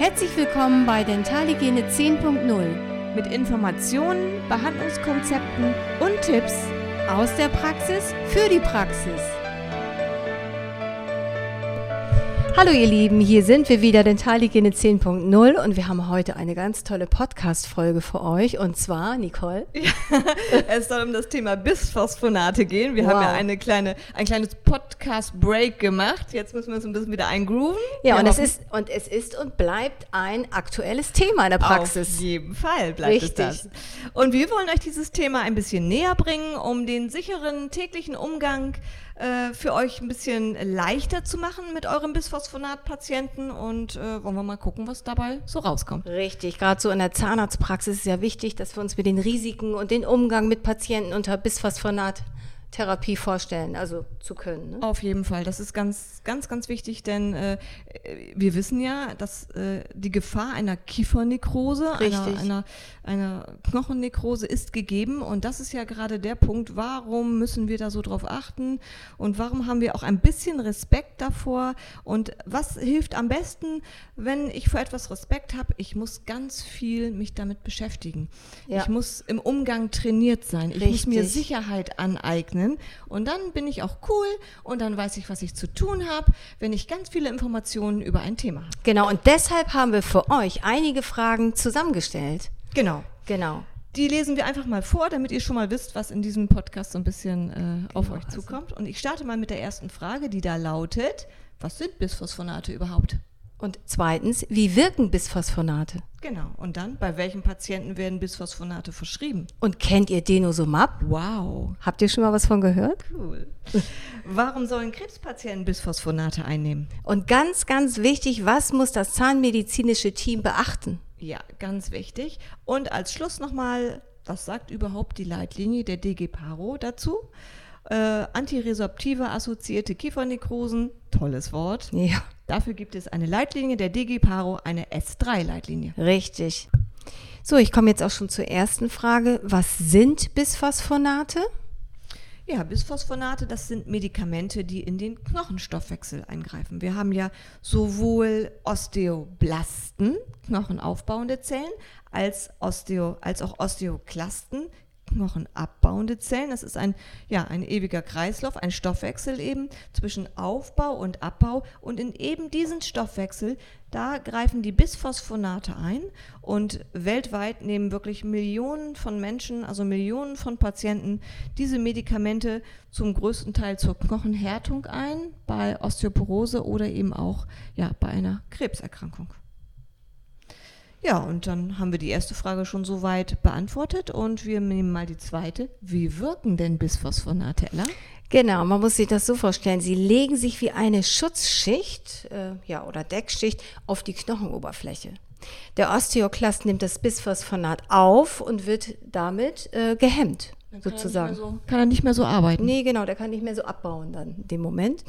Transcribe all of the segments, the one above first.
Herzlich willkommen bei Dentalhygiene 10.0 mit Informationen, Behandlungskonzepten und Tipps aus der Praxis für die Praxis. Hallo ihr Lieben, hier sind wir wieder, Dentalhygiene 10.0 und wir haben heute eine ganz tolle Podcast-Folge für euch und zwar, Nicole. Ja, es soll um das Thema Bisphosphonate gehen. Wir wow. haben ja eine kleine, ein kleines Podcast-Break gemacht. Jetzt müssen wir uns ein bisschen wieder eingrooven. Ja, und es, ist, und es ist und bleibt ein aktuelles Thema in der Praxis. Auf jeden Fall bleibt Richtig. es das. Und wir wollen euch dieses Thema ein bisschen näher bringen, um den sicheren täglichen Umgang äh, für euch ein bisschen leichter zu machen mit eurem Bisphosphonat-Patienten und äh, wollen wir mal gucken, was dabei so rauskommt. Richtig, gerade so in der Zahnarztpraxis ist ja wichtig, dass wir uns mit den Risiken und den Umgang mit Patienten unter Bisphosphonat Therapie vorstellen, also zu können. Ne? Auf jeden Fall, das ist ganz, ganz, ganz wichtig, denn äh, wir wissen ja, dass äh, die Gefahr einer Kiefernekrose, einer, einer, einer, Knochennekrose ist gegeben und das ist ja gerade der Punkt, warum müssen wir da so drauf achten und warum haben wir auch ein bisschen Respekt davor und was hilft am besten, wenn ich vor etwas Respekt habe? Ich muss ganz viel mich damit beschäftigen. Ja. Ich muss im Umgang trainiert sein. Ich Richtig. muss mir Sicherheit aneignen eignen. Und dann bin ich auch cool und dann weiß ich, was ich zu tun habe, wenn ich ganz viele Informationen über ein Thema habe. Genau, und deshalb haben wir für euch einige Fragen zusammengestellt. Genau. Genau. Die lesen wir einfach mal vor, damit ihr schon mal wisst, was in diesem Podcast so ein bisschen äh, genau, auf euch also zukommt. Und ich starte mal mit der ersten Frage, die da lautet: Was sind Bisphosphonate überhaupt? Und zweitens, wie wirken Bisphosphonate? Genau. Und dann, bei welchen Patienten werden Bisphosphonate verschrieben? Und kennt ihr Denosumab? Wow. Habt ihr schon mal was von gehört? Cool. Warum sollen Krebspatienten Bisphosphonate einnehmen? Und ganz, ganz wichtig, was muss das zahnmedizinische Team beachten? Ja, ganz wichtig. Und als Schluss nochmal, was sagt überhaupt die Leitlinie der DG Paro dazu? Äh, antiresorptive assoziierte Kiefernekrosen, tolles Wort. Ja. Dafür gibt es eine Leitlinie der DG Paro, eine S3-Leitlinie. Richtig. So, ich komme jetzt auch schon zur ersten Frage. Was sind Bisphosphonate? Ja, Bisphosphonate, das sind Medikamente, die in den Knochenstoffwechsel eingreifen. Wir haben ja sowohl Osteoblasten, knochenaufbauende Zellen, als, Osteo, als auch Osteoklasten, knochenabbauende Zellen. Das ist ein, ja, ein ewiger Kreislauf, ein Stoffwechsel eben zwischen Aufbau und Abbau. Und in eben diesen Stoffwechsel, da greifen die Bisphosphonate ein. Und weltweit nehmen wirklich Millionen von Menschen, also Millionen von Patienten, diese Medikamente zum größten Teil zur Knochenhärtung ein, bei Osteoporose oder eben auch ja, bei einer Krebserkrankung. Ja, und dann haben wir die erste Frage schon soweit beantwortet und wir nehmen mal die zweite. Wie wirken denn Bisphosphonate, Ella? Genau, man muss sich das so vorstellen. Sie legen sich wie eine Schutzschicht äh, ja, oder Deckschicht auf die Knochenoberfläche. Der Osteoklast nimmt das Bisphosphonat auf und wird damit äh, gehemmt sozusagen. Kann er, so, kann er, nicht mehr so arbeiten? Nee, genau, der kann nicht mehr so abbauen dann in dem Moment.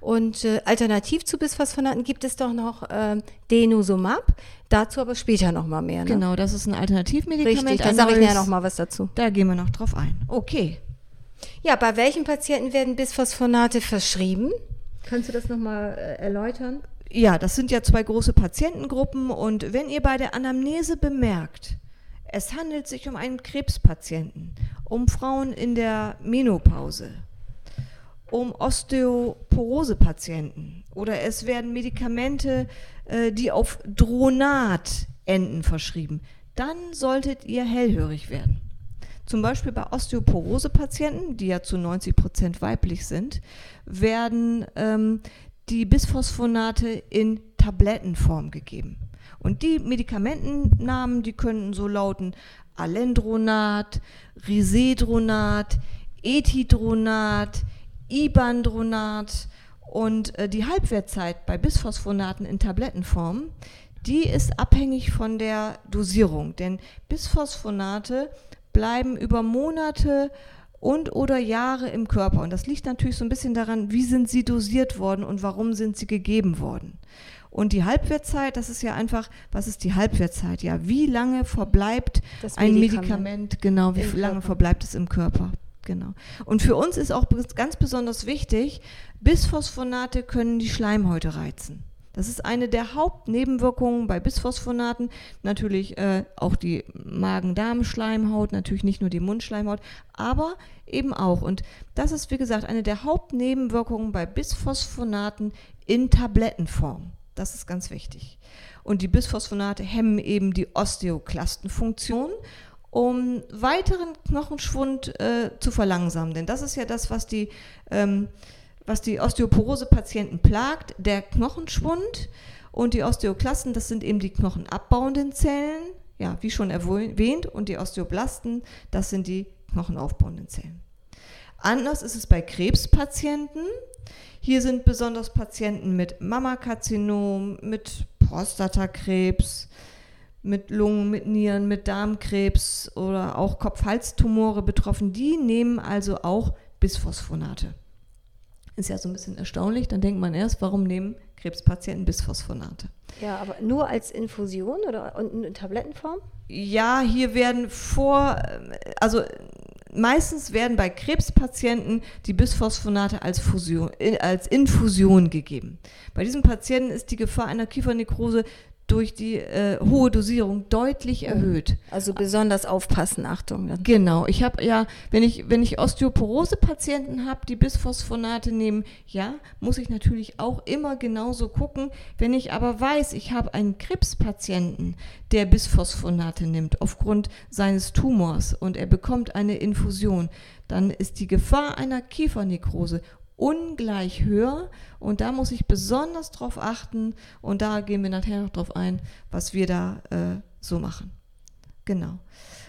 Und äh, alternativ zu Bisphosphonaten gibt es doch noch äh, Denosumab, dazu aber später nochmal mehr. Ne? Genau, das ist ein Alternativmedikament. Richtig, da sage ich näher nochmal was dazu. Da gehen wir noch drauf ein. Okay. Ja, bei welchen Patienten werden Bisphosphonate verschrieben? Kannst du das nochmal äh, erläutern? Ja, das sind ja zwei große Patientengruppen und wenn ihr bei der Anamnese bemerkt, es handelt sich um einen Krebspatienten, um Frauen in der Menopause, um Osteoporose-Patienten oder es werden Medikamente, äh, die auf Dronat enden, verschrieben. Dann solltet ihr hellhörig werden. Zum Beispiel bei Osteoporose-Patienten, die ja zu 90 Prozent weiblich sind, werden ähm, die Bisphosphonate in Tablettenform gegeben. Und die Medikamentennamen, die könnten so lauten Alendronat, Risedronat, Ethidronat, Ibandronat und äh, die Halbwertzeit bei Bisphosphonaten in Tablettenform, die ist abhängig von der Dosierung, denn Bisphosphonate bleiben über Monate und oder Jahre im Körper und das liegt natürlich so ein bisschen daran, wie sind sie dosiert worden und warum sind sie gegeben worden. Und die Halbwertzeit, das ist ja einfach, was ist die Halbwertzeit? Ja, wie lange verbleibt ein Medikament, genau, wie lange Körper. verbleibt es im Körper? Genau. Und für uns ist auch ganz besonders wichtig, Bisphosphonate können die Schleimhäute reizen. Das ist eine der Hauptnebenwirkungen bei Bisphosphonaten. Natürlich äh, auch die Magen-Darm-Schleimhaut, natürlich nicht nur die Mundschleimhaut, aber eben auch. Und das ist, wie gesagt, eine der Hauptnebenwirkungen bei Bisphosphonaten in Tablettenform. Das ist ganz wichtig. Und die Bisphosphonate hemmen eben die Osteoklastenfunktion um weiteren Knochenschwund äh, zu verlangsamen. Denn das ist ja das, was die ähm, was die Osteoporose-Patienten plagt, der Knochenschwund und die Osteoklasten, das sind eben die knochenabbauenden Zellen, ja, wie schon erwähnt, und die Osteoblasten, das sind die knochenaufbauenden Zellen. Anders ist es bei Krebspatienten. Hier sind besonders Patienten mit Mammakarzinom, mit Prostatakrebs, mit Lungen, mit Nieren, mit Darmkrebs oder auch Kopf-Hals-Tumore betroffen. Die nehmen also auch Bisphosphonate. Ist ja so ein bisschen erstaunlich. Dann denkt man erst, warum nehmen Krebspatienten Bisphosphonate? Ja, aber nur als Infusion oder in Tablettenform? Ja, hier werden vor, also meistens werden bei Krebspatienten die Bisphosphonate als, Fusion, als Infusion gegeben. Bei diesen Patienten ist die Gefahr einer Kiefernekrose durch die äh, hohe Dosierung deutlich erhöht. Also besonders aufpassen, Achtung. Dann. Genau. Ich habe ja, wenn ich, wenn ich Osteoporose-Patienten habe, die Bisphosphonate nehmen, ja, muss ich natürlich auch immer genauso gucken. Wenn ich aber weiß, ich habe einen Krebspatienten, der Bisphosphonate nimmt aufgrund seines Tumors und er bekommt eine Infusion, dann ist die Gefahr einer Kiefernekrose ungleich höher und da muss ich besonders drauf achten und da gehen wir nachher noch drauf ein, was wir da äh, so machen. Genau.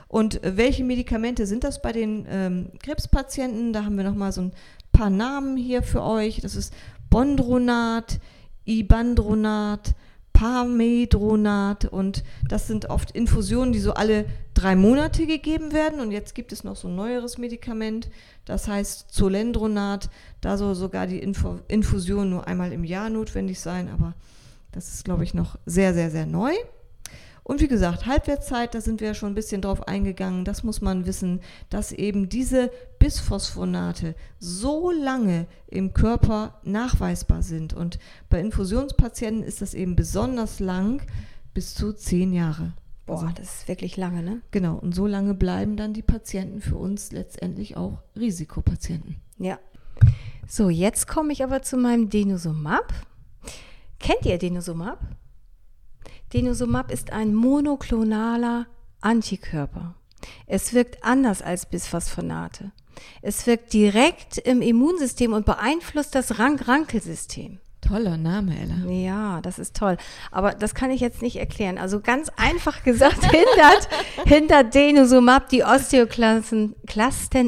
Und äh, welche Medikamente sind das bei den ähm, Krebspatienten? Da haben wir noch mal so ein paar Namen hier für euch. Das ist Bondronat, Ibandronat, Parmedronat und das sind oft Infusionen, die so alle drei Monate gegeben werden. Und jetzt gibt es noch so ein neueres Medikament, das heißt Zolendronat. Da soll sogar die Info Infusion nur einmal im Jahr notwendig sein, aber das ist, glaube ich, noch sehr, sehr, sehr neu. Und wie gesagt, Halbwertszeit, da sind wir ja schon ein bisschen drauf eingegangen. Das muss man wissen, dass eben diese Bisphosphonate so lange im Körper nachweisbar sind. Und bei Infusionspatienten ist das eben besonders lang, bis zu zehn Jahre. Boah, also, das ist wirklich lange, ne? Genau, und so lange bleiben dann die Patienten für uns letztendlich auch Risikopatienten. Ja. So, jetzt komme ich aber zu meinem Denosumab. Kennt ihr Denosumab? Denosumab ist ein monoklonaler Antikörper. Es wirkt anders als Bisphosphonate. Es wirkt direkt im Immunsystem und beeinflusst das Rank-Rankel-System. Toller Name, Ella. Ja, das ist toll. Aber das kann ich jetzt nicht erklären. Also ganz einfach gesagt, hindert, hindert Denosumab die Osteoklasten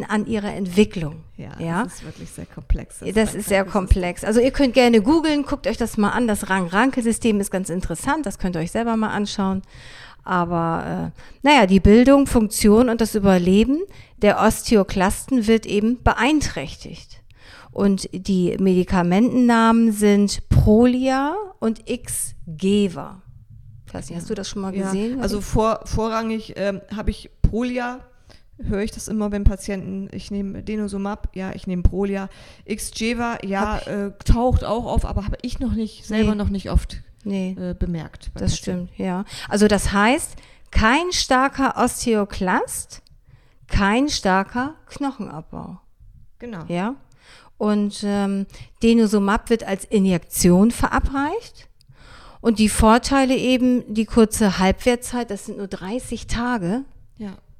an ihrer Entwicklung. Ja, ja, das ist wirklich sehr komplex. Das, das ist sehr komplex. Also ihr könnt gerne googeln, guckt euch das mal an. Das Rang-Ranke-System ist ganz interessant. Das könnt ihr euch selber mal anschauen. Aber äh, naja, die Bildung, Funktion und das Überleben der Osteoklasten wird eben beeinträchtigt. Und die Medikamentennamen sind Prolia und Xgeva. Ich weiß nicht, hast du das schon mal gesehen? Ja, also vor, vorrangig ähm, habe ich Prolia, höre ich das immer, wenn Patienten, ich nehme Denosumab, ja, ich nehme Prolia. Xgeva, ja, äh, taucht auch auf, aber habe ich noch nicht, selber nee. noch nicht oft nee. äh, bemerkt. Das Patienten. stimmt, ja. Also das heißt, kein starker Osteoklast, kein starker Knochenabbau. Genau. Ja. Und ähm, Denosumab wird als Injektion verabreicht. Und die Vorteile eben, die kurze Halbwertzeit, das sind nur 30 Tage.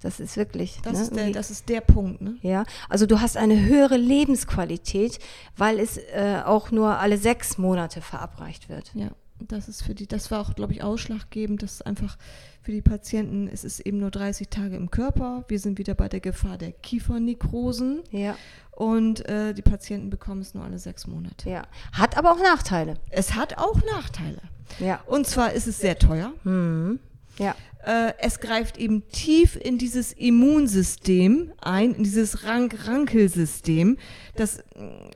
Das ist wirklich. Das, ne, ist, der, das ist der Punkt. Ne? Ja, also du hast eine höhere Lebensqualität, weil es äh, auch nur alle sechs Monate verabreicht wird. Ja, das ist für die, das war auch, glaube ich, ausschlaggebend, dass einfach für die Patienten, es ist eben nur 30 Tage im Körper. Wir sind wieder bei der Gefahr der Kiefernekrosen. Ja und äh, die Patienten bekommen es nur alle sechs Monate. Ja. Hat aber auch Nachteile. Es hat auch Nachteile. Ja. Und zwar ist es sehr teuer. Mhm. Ja. Äh, es greift eben tief in dieses Immunsystem ein, in dieses Rank-Rankel-System. Das,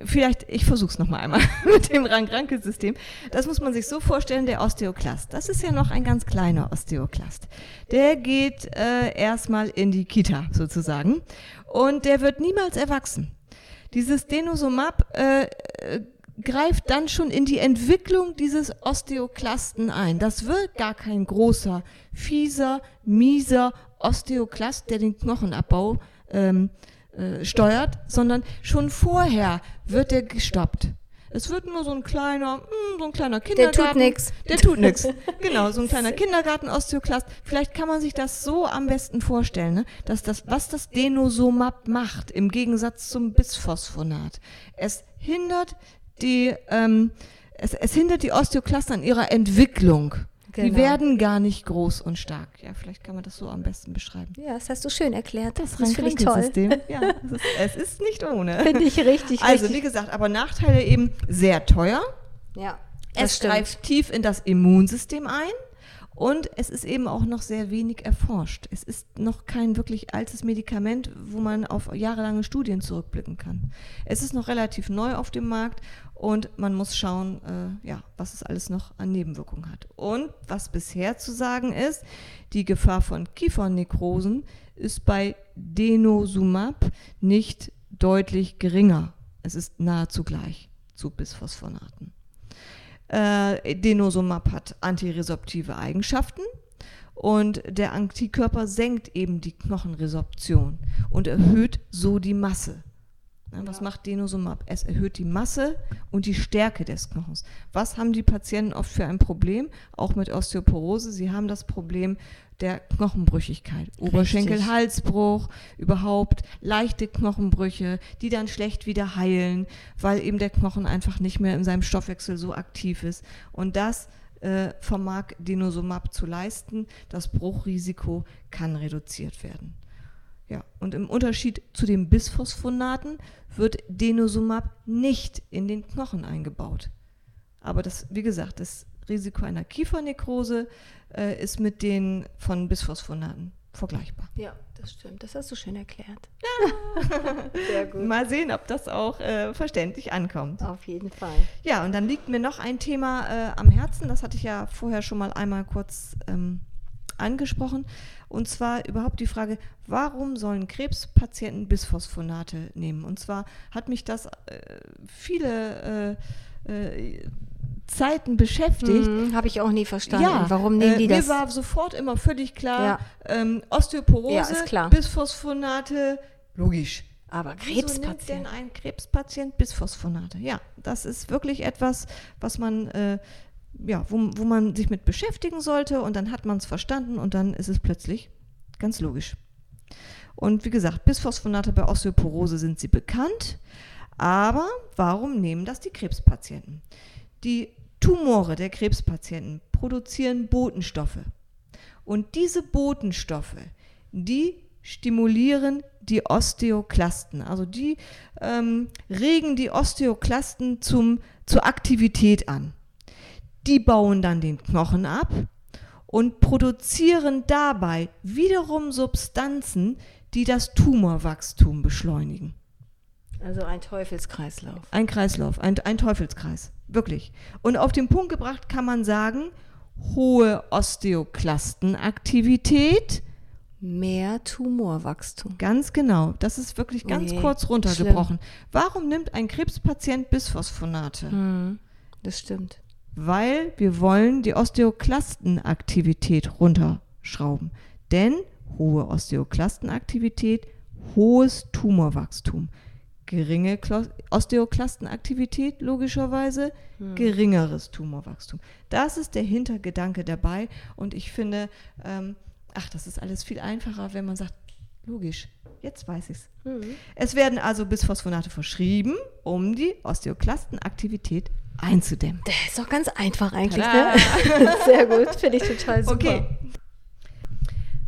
vielleicht, ich versuche es nochmal einmal mit dem Rank-Rankel-System. Das muss man sich so vorstellen, der Osteoklast. Das ist ja noch ein ganz kleiner Osteoklast. Der geht äh, erstmal in die Kita sozusagen und der wird niemals erwachsen. Dieses Denosumab äh, greift dann schon in die Entwicklung dieses Osteoklasten ein. Das wird gar kein großer, fieser, mieser Osteoklast, der den Knochenabbau ähm, äh, steuert, sondern schon vorher wird er gestoppt. Es wird nur so ein kleiner, mh, so ein kleiner Kindergarten. Der tut nix. Der tut nix. Genau, so ein kleiner Kindergarten-Osteoklast. Vielleicht kann man sich das so am besten vorstellen, ne? dass das, was das Denosumab macht, im Gegensatz zum Bisphosphonat. Es hindert die, ähm, es, es hindert die Osteoklasten an ihrer Entwicklung. Die Genau. werden gar nicht groß und stark. Ja, vielleicht kann man das so am besten beschreiben. Ja, das hast du schön erklärt. Das, Das finde ich toll. Ja, es ist, es ist nicht ohne. Finde ich richtig, Also, richtig. wie gesagt, aber Nachteile eben sehr teuer. ja, das Es stimmt. greift tief in das Immunsystem ein und es ist eben auch noch sehr wenig erforscht. Es ist noch kein wirklich altes Medikament, wo man auf jahrelange Studien zurückblicken kann. Es ist noch relativ neu auf dem Markt und man muss schauen, äh, ja, was es alles noch an Nebenwirkungen hat. Und was bisher zu sagen ist, die Gefahr von Kiefernekrosen ist bei Denosumab nicht deutlich geringer. Es ist nahezu gleich zu Bisphosphonaten. Äh, Denosumab hat antiresorptive Eigenschaften und der Antikörper senkt eben die Knochenresorption und erhöht so die Masse. Was macht Denosumab? Es erhöht die Masse und die Stärke des Knochens. Was haben die Patienten oft für ein Problem? Auch mit Osteoporose. Sie haben das Problem der Knochenbrüchigkeit. Oberschenkel-Halsbruch, überhaupt leichte Knochenbrüche, die dann schlecht wieder heilen, weil eben der Knochen einfach nicht mehr in seinem Stoffwechsel so aktiv ist. Und das äh, vermag Denosumab zu leisten. Das Bruchrisiko kann reduziert werden. Ja, und im Unterschied zu den Bisphosphonaten wird Denosumab nicht in den Knochen eingebaut. Aber das, wie gesagt, das Risiko einer Kiefernekrose äh, ist mit den von Bisphosphonaten vergleichbar. Ja, das stimmt. Das hast du schön erklärt. Sehr gut. Mal sehen, ob das auch äh, verständlich ankommt. Auf jeden Fall. Ja, und dann liegt mir noch ein Thema äh, am Herzen, das hatte ich ja vorher schon mal einmal kurz ähm, angesprochen. Und zwar überhaupt die Frage, warum sollen Krebspatienten Bisphosphonate nehmen? Und zwar hat mich das äh, viele äh, äh, Zeiten beschäftigt. Hm, Habe ich auch nie verstanden. Warum nehmen äh, die das? Mir war sofort immer völlig klar, Ja. ähm, Osteoporose, Ja, klar. Bisphosphonate, logisch. Aber Wieso nimmt denn ein Krebspatient Bisphosphonate? Ja, das ist wirklich etwas, was man, äh, ja, wo, wo man sich mit beschäftigen sollte und dann hat man es verstanden und dann ist es plötzlich ganz logisch. Und wie gesagt, Bisphosphonate bei Osteoporose sind sie bekannt, aber warum nehmen das die Krebspatienten? Die Tumore der Krebspatienten produzieren Botenstoffe. Und diese Botenstoffe, die stimulieren die Osteoklasten. Also die ähm, regen die Osteoklasten zum, zur Aktivität an. Die bauen dann den Knochen ab und produzieren dabei wiederum Substanzen, die das Tumorwachstum beschleunigen. Also ein Teufelskreislauf. Ein Kreislauf, ein, ein Teufelskreis, wirklich. Und auf den Punkt gebracht kann man sagen, hohe Osteoklastenaktivität, Mehr Tumorwachstum. ganz genau, das ist wirklich ganz Oje, kurz runtergebrochen. Warum nimmt ein Krebspatient Bisphosphonate? Hm, das stimmt. Weil wir wollen die Osteoklastenaktivität runterschrauben. Denn hohe Osteoklastenaktivität, hohes Tumorwachstum. Geringe Osteoklastenaktivität, logischerweise, geringeres Tumorwachstum. Das ist der Hintergedanke dabei. Und ich finde, ähm, ach, das ist alles viel einfacher, wenn man sagt, logisch, jetzt weiß ich's. Es werden also Bisphosphonate verschrieben, um die Osteoklastenaktivität einzudämmen. Das ist doch ganz einfach eigentlich, ne? Sehr gut, finde ich total super. Okay.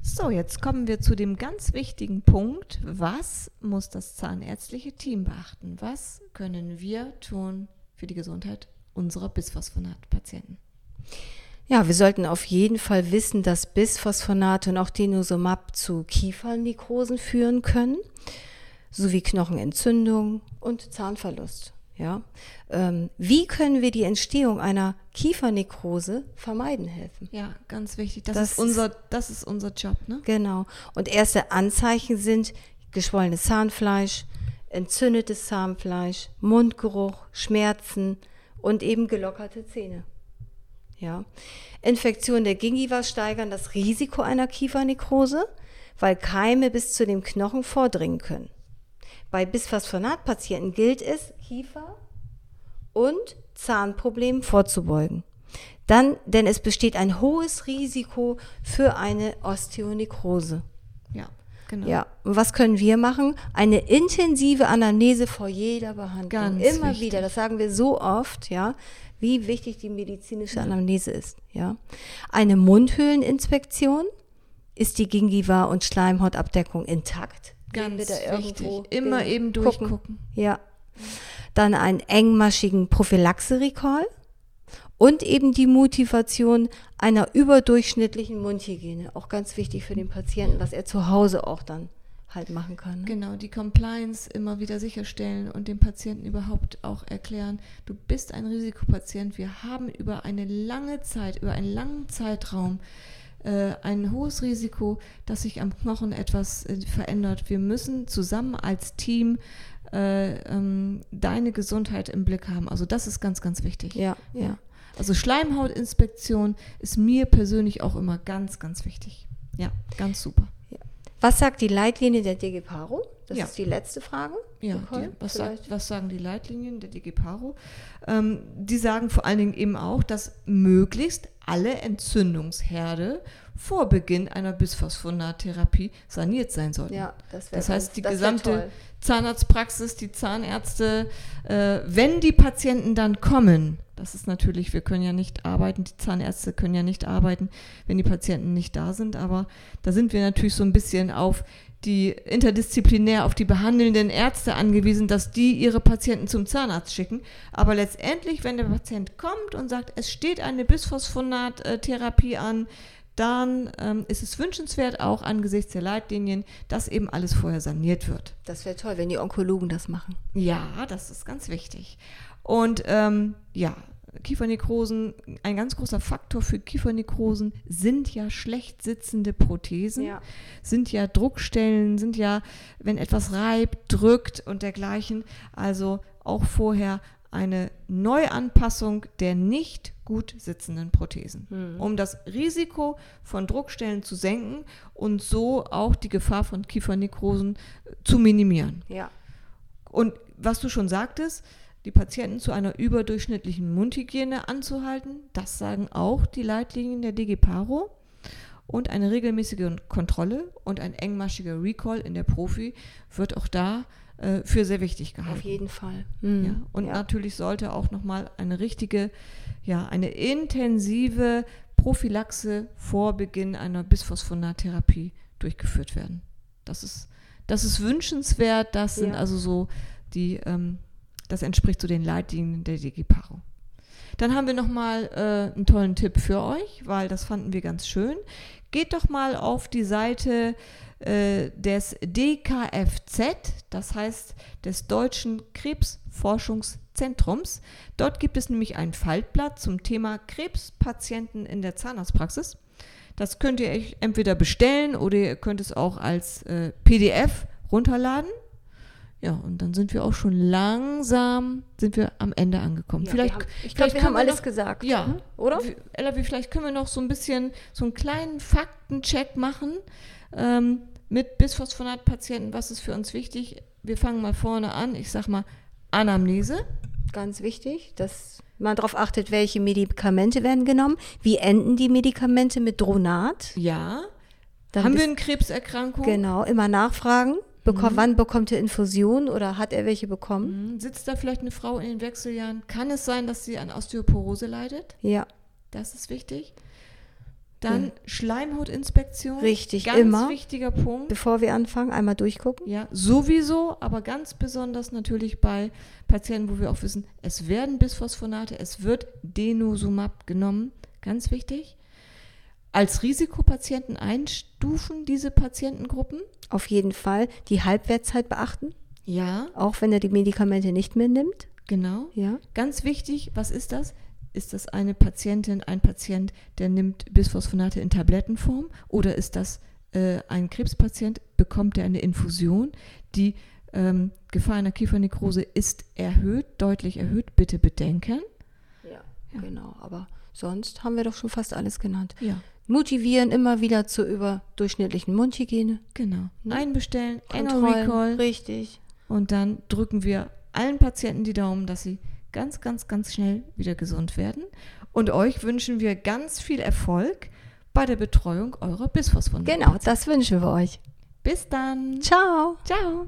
So, jetzt kommen wir zu dem ganz wichtigen Punkt. Was muss das zahnärztliche Team beachten? Was können wir tun für die Gesundheit unserer Bisphosphonat-Patienten? Ja, wir sollten auf jeden Fall wissen, dass Bisphosphonate und auch Denosumab zu Kiefernekrosen führen können, sowie Knochenentzündung und Zahnverlust. Ja, ähm, wie können wir die Entstehung einer Kiefernekrose vermeiden helfen? Ja, ganz wichtig. Das, Das ist, unser, das ist unser Job, ne? Genau. Und erste Anzeichen sind geschwollenes Zahnfleisch, entzündetes Zahnfleisch, Mundgeruch, Schmerzen und eben gelockerte Zähne. Ja. Infektionen der Gingiva steigern das Risiko einer Kiefernekrose, weil Keime bis zu dem Knochen vordringen können. Bei Bisphosphonath-Patienten gilt es, Kiefer und Zahnproblemen vorzubeugen. Dann, denn es besteht ein hohes Risiko für eine Osteonekrose. Ja, genau. Ja, und was können wir machen? Eine intensive Anamnese vor jeder Behandlung. Ganz Immer wichtig. wieder, das sagen wir so oft, ja, wie wichtig die medizinische Anamnese ist, ja. Eine Mundhöhleninspektion, ist die Gingiva und Schleimhautabdeckung intakt? Ganz wichtig. Immer eben gucken? durchgucken. Ja. Dann einen engmaschigen Prophylaxe-Recall und eben die Motivation einer überdurchschnittlichen Mundhygiene. Auch ganz wichtig für den Patienten, was er zu Hause auch dann halt machen kann. Ne? Genau, die Compliance immer wieder sicherstellen und dem Patienten überhaupt auch erklären, du bist ein Risikopatient. Wir haben über eine lange Zeit, über einen langen Zeitraum äh, ein hohes Risiko, dass sich am Knochen etwas äh, verändert. Wir müssen zusammen als Team äh, ähm, deine Gesundheit im Blick haben. Also das ist ganz, ganz wichtig. Ja, ja. Also Schleimhautinspektion ist mir persönlich auch immer ganz, ganz wichtig. Ja, ganz super. Was sagt die Leitlinie der DGPARO? Das Ja. ist die letzte Frage. Ja, die, was, sagt, was sagen die Leitlinien der DG Paro? Ähm, die sagen vor allen Dingen eben auch, dass möglichst alle Entzündungsherde vor Beginn einer Bisphosphonattherapie saniert sein sollten. Ja, das, Das heißt, die das gesamte. Zahnarztpraxis, die Zahnärzte, äh, wenn die Patienten dann kommen, das ist natürlich, wir können ja nicht arbeiten, die Zahnärzte können ja nicht arbeiten, wenn die Patienten nicht da sind, aber da sind wir natürlich so ein bisschen auf die interdisziplinär auf die behandelnden Ärzte angewiesen, dass die ihre Patienten zum Zahnarzt schicken. Aber letztendlich, wenn der Patient kommt und sagt, es steht eine Bisphosphonattherapie an, dann ähm, ist es wünschenswert, auch angesichts der Leitlinien, dass eben alles vorher saniert wird. Das wäre toll, wenn die Onkologen das machen. Ja, das ist ganz wichtig. Und ähm, ja, Kiefernekrosen, ein ganz großer Faktor für Kiefernekrosen sind ja schlecht sitzende Prothesen, Ja. sind ja Druckstellen, sind ja, wenn etwas reibt, drückt und dergleichen. Also auch vorher eine Neuanpassung der nicht gut sitzenden Prothesen, um das Risiko von Druckstellen zu senken und so auch die Gefahr von Kiefernekrosen zu minimieren. Ja. Und was du schon sagtest, die Patienten zu einer überdurchschnittlichen Mundhygiene anzuhalten, das sagen auch die Leitlinien der DG Paro. Und eine regelmäßige Kontrolle und ein engmaschiger Recall in der Profi wird auch da äh, für sehr wichtig gehalten. Auf jeden Fall. Mhm. Ja, und ja. natürlich sollte auch nochmal eine richtige, ja, eine intensive Prophylaxe vor Beginn einer Bisphosphonattherapie durchgeführt werden. Das ist, das ist wünschenswert, das sind Ja. also so die, ähm, das entspricht so den Leitlinien der DG. Dann haben wir nochmal äh, einen tollen Tipp für euch, weil das fanden wir ganz schön. Geht doch mal auf die Seite äh, des DKFZ, das heißt des Deutschen Krebsforschungszentrums. Dort gibt es nämlich ein Faltblatt zum Thema Krebspatienten in der Zahnarztpraxis. Das könnt ihr euch entweder bestellen oder ihr könnt es auch als äh, PDF runterladen. Ja, und dann sind wir auch schon langsam, sind wir am Ende angekommen. Ja, vielleicht, haben, ich glaube, wir haben alles noch- gesagt. Ja. ne? Oder? Ella, vielleicht können wir noch so ein bisschen so einen kleinen Faktencheck machen ähm, mit Bisphosphonath-Patienten. Was ist für uns wichtig? Wir fangen mal vorne an. Ich sag mal Anamnese. Ganz wichtig, dass man darauf achtet, welche Medikamente werden genommen. Wie enden die Medikamente mit Dronat? Ja. Dann Haben wir eine Krebserkrankung? Genau, immer nachfragen. Bekomm, Wann bekommt er Infusion oder hat er welche bekommen? Mhm. Sitzt da vielleicht eine Frau in den Wechseljahren? Kann es sein, dass sie an Osteoporose leidet? Ja, Das ist wichtig. Dann Schleimhautinspektion. Richtig, Ganz immer. wichtiger Punkt. bevor wir anfangen, einmal durchgucken. Ja, sowieso, aber ganz besonders natürlich bei Patienten, wo wir auch wissen, es werden Bisphosphonate, es wird Denosumab genommen, ganz wichtig. Als Risikopatienten einstufen diese Patientengruppen. Auf jeden Fall die Halbwertszeit beachten, Ja, auch wenn er die Medikamente nicht mehr nimmt. genau. Ja, Ganz wichtig, was ist das? Ist das eine Patientin, ein Patient, der nimmt Bisphosphonate in Tablettenform oder ist das äh, ein Krebspatient, bekommt er eine Infusion, die ähm, Gefahr einer Kiefernekrose ist erhöht, deutlich erhöht. Bitte bedenken. Ja, genau. Aber sonst haben wir doch schon fast alles genannt. Ja, Motivieren immer wieder zur überdurchschnittlichen Mundhygiene. genau. Einbestellen, enger Kontrollen, Recall. Richtig. Und dann drücken wir allen Patienten die Daumen, dass sie ganz, ganz, ganz schnell wieder gesund werden. Und euch wünschen wir ganz viel Erfolg bei der Betreuung eurer Bisphosphonate. Genau, das wünschen wir euch. Bis dann. Ciao. Ciao.